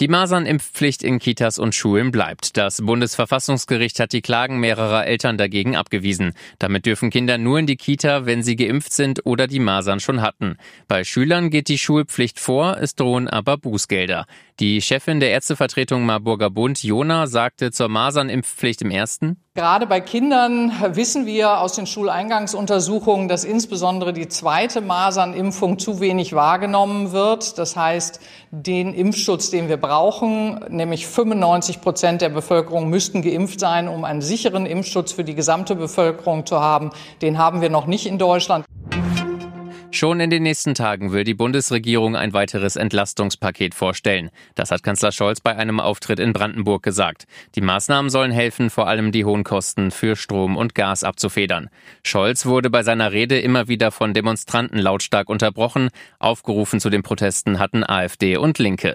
Die Masernimpfpflicht in Kitas und Schulen bleibt. Das Bundesverfassungsgericht hat die Klagen mehrerer Eltern dagegen abgewiesen. Damit dürfen Kinder nur in die Kita, wenn sie geimpft sind oder die Masern schon hatten. Bei Schülern geht die Schulpflicht vor, es drohen aber Bußgelder. Die Chefin der Ärztevertretung Marburger Bund, Jona, sagte zur Masernimpfpflicht im ersten. Gerade bei Kindern wissen wir aus den Schuleingangsuntersuchungen, dass insbesondere die zweite Masernimpfung zu wenig wahrgenommen wird. Das heißt, den Impfschutz, den wir brauchen, nämlich 95 Prozent der Bevölkerung müssten geimpft sein, um einen sicheren Impfschutz für die gesamte Bevölkerung zu haben, den haben wir noch nicht in Deutschland. Schon in den nächsten Tagen will die Bundesregierung ein weiteres Entlastungspaket vorstellen. Das hat Kanzler Scholz bei einem Auftritt in Brandenburg gesagt. Die Maßnahmen sollen helfen, vor allem die hohen Kosten für Strom und Gas abzufedern. Scholz wurde bei seiner Rede immer wieder von Demonstranten lautstark unterbrochen. Aufgerufen zu den Protesten hatten AfD und Linke.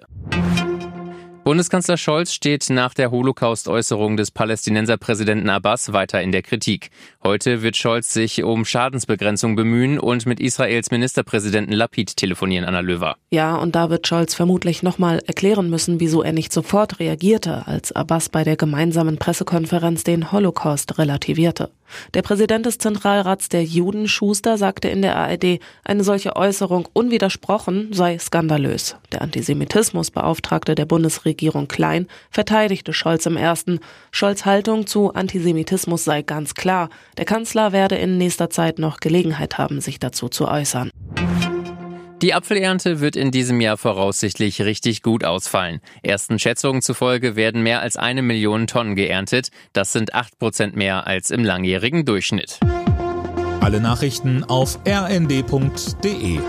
Bundeskanzler Scholz steht nach der Holocaust-Äußerung des Palästinenserpräsidenten Abbas weiter in der Kritik. Heute wird Scholz sich um Schadensbegrenzung bemühen und mit Israels Ministerpräsidenten Lapid telefonieren, Anna Löwer. Ja, und da wird Scholz vermutlich nochmal erklären müssen, wieso er nicht sofort reagierte, als Abbas bei der gemeinsamen Pressekonferenz den Holocaust relativierte. Der Präsident des Zentralrats der Juden, Schuster, sagte in der ARD, eine solche Äußerung unwidersprochen sei skandalös. Der Antisemitismusbeauftragte der Bundesregierung Klein verteidigte Scholz im ersten. Scholz Haltung zu Antisemitismus sei ganz klar. Der Kanzler werde in nächster Zeit noch Gelegenheit haben, sich dazu zu äußern. Die Apfelernte wird in diesem Jahr voraussichtlich richtig gut ausfallen. Ersten Schätzungen zufolge werden mehr als eine Million Tonnen geerntet. Das sind acht Prozent mehr als im langjährigen Durchschnitt. Alle Nachrichten auf rnd.de